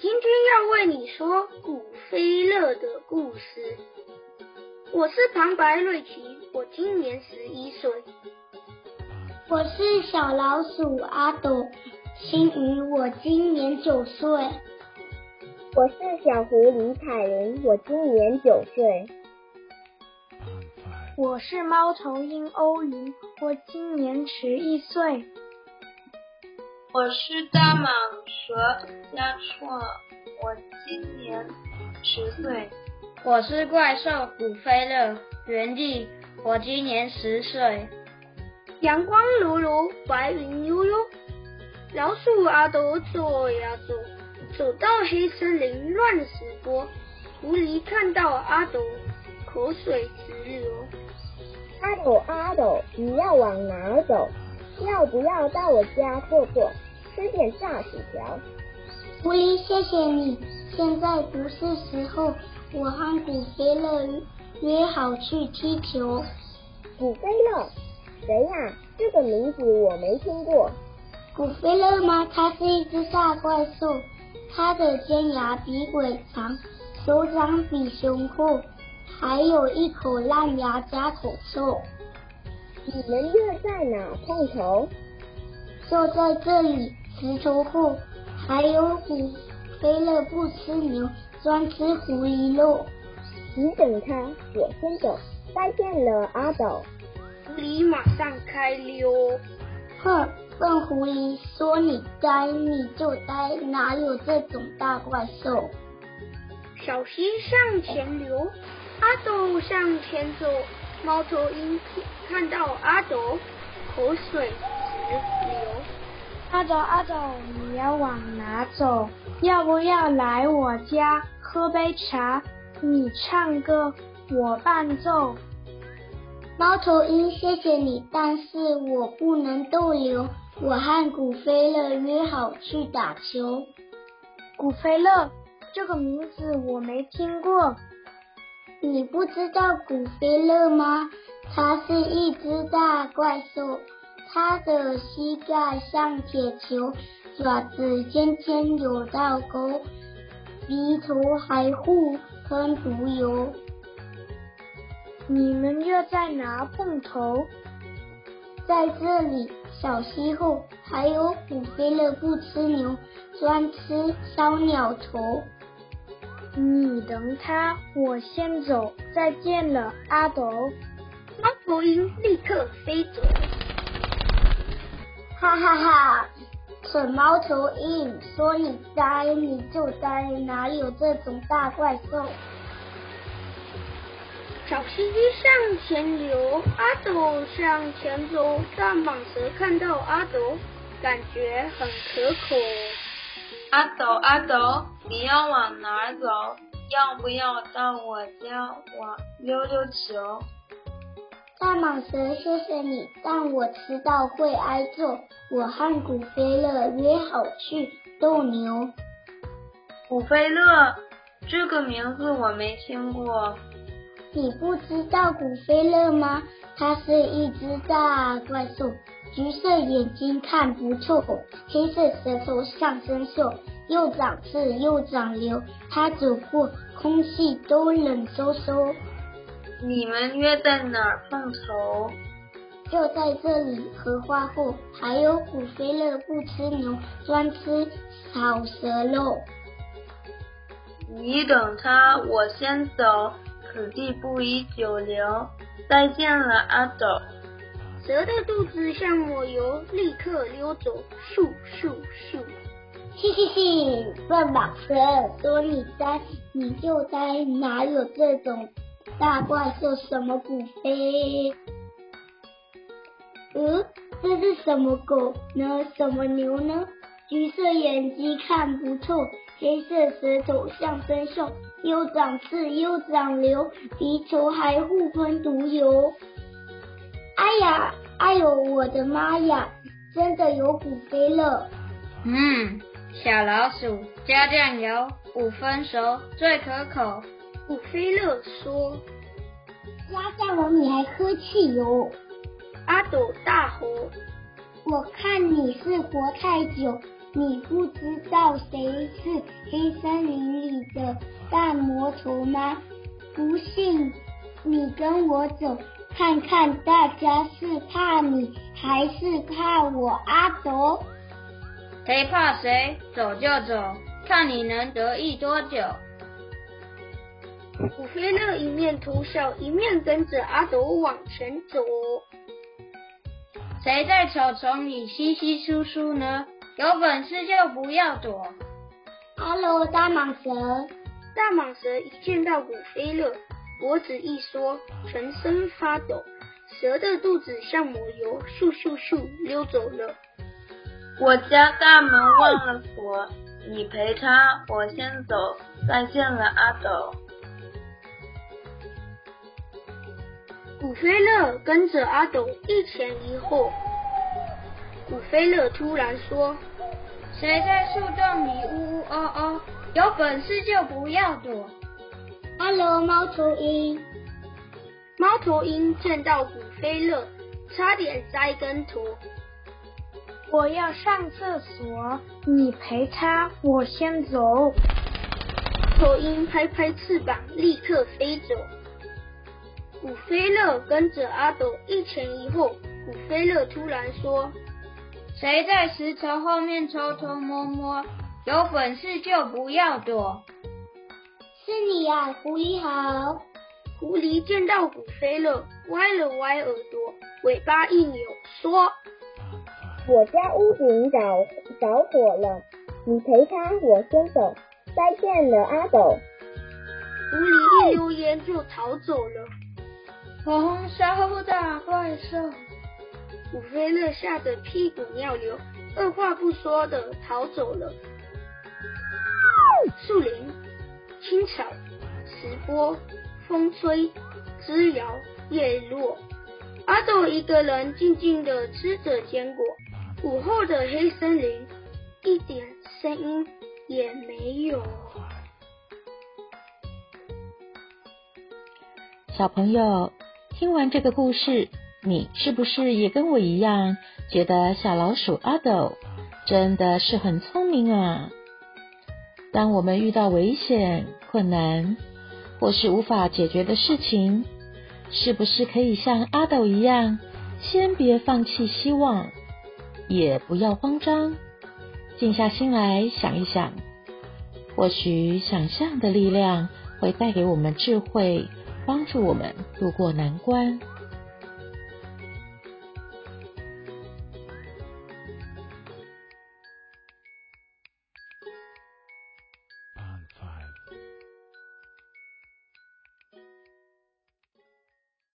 今天要为你说古飞乐的故事。我是旁白瑞奇，我今年十一岁。我是小老鼠阿斗心宇，我今年九岁。我是小狐狸彩玲，我今年九岁。我是猫头鹰欧云，我今年十一岁。我是大蟒蛇嘉措，我今年十岁。我是怪兽古飞乐原地，我今年十岁。阳光如如，白云悠悠，老鼠阿斗走呀走，走到黑森林乱石坡，狐狸看到阿斗，口水直流。阿斗阿斗，你要往哪儿走？要不要到我家坐坐？吃点炸薯条。狐狸，谢谢你。现在不是时候，我和古飞乐约好去踢球。古飞乐？谁呀？这个名字我没听过。古飞乐吗？它是一只大怪兽，它的尖牙比鬼长，手掌比熊阔，还有一口烂牙加口臭。你们又在哪碰头？就在这里。石头后，还有古飞了不吃牛，专吃狐狸肉。你等他，我先走。再见了，阿斗。狐狸马上开溜。哼，笨狐狸，说你呆你就呆，哪有这种大怪兽？小溪向前流，阿斗向前走。猫头鹰看到阿斗，口水直流。阿斗阿斗，你要往哪走？要不要来我家喝杯茶？你唱歌，我伴奏。猫头鹰，谢谢你，但是我不能逗留。我和古飞乐约好去打球。古飞乐这个名字我没听过。你不知道古飞乐吗？它是一只大怪兽。它的膝盖像铁球，爪子尖尖有倒钩，鼻头还会喷毒油。你们又在哪碰头？在这里，小溪后还有古飞乐不吃牛，专吃烧鸟头。你等他，我先走。再见了，阿斗。猫头鹰立刻飞走。哈哈哈！蠢猫头鹰，说你呆你就呆，哪有这种大怪兽？小溪向前游，阿斗向前走。大蟒蛇看到阿斗，感觉很可口。阿斗阿斗，你要往哪儿走？要不要到我家玩溜溜球？大蟒蛇，谢谢你，但我迟到会挨揍。我和古飞乐约好去斗牛。古飞乐，这个名字我没听过。你不知道古飞乐吗？它是一只大怪兽，橘色眼睛看不透，黑色舌头像生锈，又长刺又长瘤，它走过空气都冷飕飕。你们约在哪儿碰头？就在这里。荷花后还有古飞乐不吃牛，专吃草蛇肉。你等他，我先走。此地不宜久留。再见了，阿斗。蛇的肚子像抹油，立刻溜走。咻咻咻！嘻嘻嘻，笨蟒蛇，说你呆你就呆，哪有这种？大怪兽什么古飞？嗯，这是什么狗呢？什么牛呢？橘色眼睛看不透，黑色舌头像生锈，又长刺又长瘤，鼻头还互喷毒油。哎呀，哎呦，我的妈呀！真的有古飞乐。嗯，小老鼠加酱油，五分熟最可口。古飞乐说：“加酱油你还喝汽油？”阿斗大吼：“我看你是活太久，你不知道谁是黑森林里的大魔头吗？不信，你跟我走，看看大家是怕你还是怕我阿斗？谁怕谁？走就走，看你能得意多久。古飞乐一面偷笑，一面跟着阿斗往前走。谁在草丛里稀稀疏疏呢？有本事就不要躲。哈喽，大蟒蛇！大蟒蛇一见到古飞乐，脖子一缩，全身发抖。蛇的肚子像抹油，咻咻咻溜走了。我家大门忘了锁，你陪他，我先走。再见了，阿斗。古飞乐跟着阿斗一前一后。古飞乐突然说：“谁在树洞里呜呜哦哦？有本事就不要躲。”哈喽，猫头鹰。猫头鹰见到古飞乐，差点栽跟头。我要上厕所，你陪他，我先走。头鹰拍拍翅膀，立刻飞走。古飞乐跟着阿斗一前一后。古飞乐突然说：“谁在石头后面偷偷摸摸？有本事就不要躲。”是你呀，狐狸好。狐狸见到古飞乐，歪了歪耳朵，尾巴一扭，说：“我家屋顶着着火了，你陪他，我先走。再见了，阿斗。”狐狸一溜烟就逃走了。红烧大怪兽，古飞乐吓得屁滚尿流，二话不说的逃走了。树林、青草、池波。风吹，枝摇，叶落。阿斗一个人静静地吃着坚果。午后的黑森林，一点声音也没有。小朋友，听完这个故事，你是不是也跟我一样，觉得小老鼠阿斗真的是很聪明啊？当我们遇到危险、困难，或是无法解决的事情，是不是可以像阿斗一样，先别放弃希望，也不要慌张，静下心来想一想，或许想象的力量会带给我们智慧，帮助我们度过难关。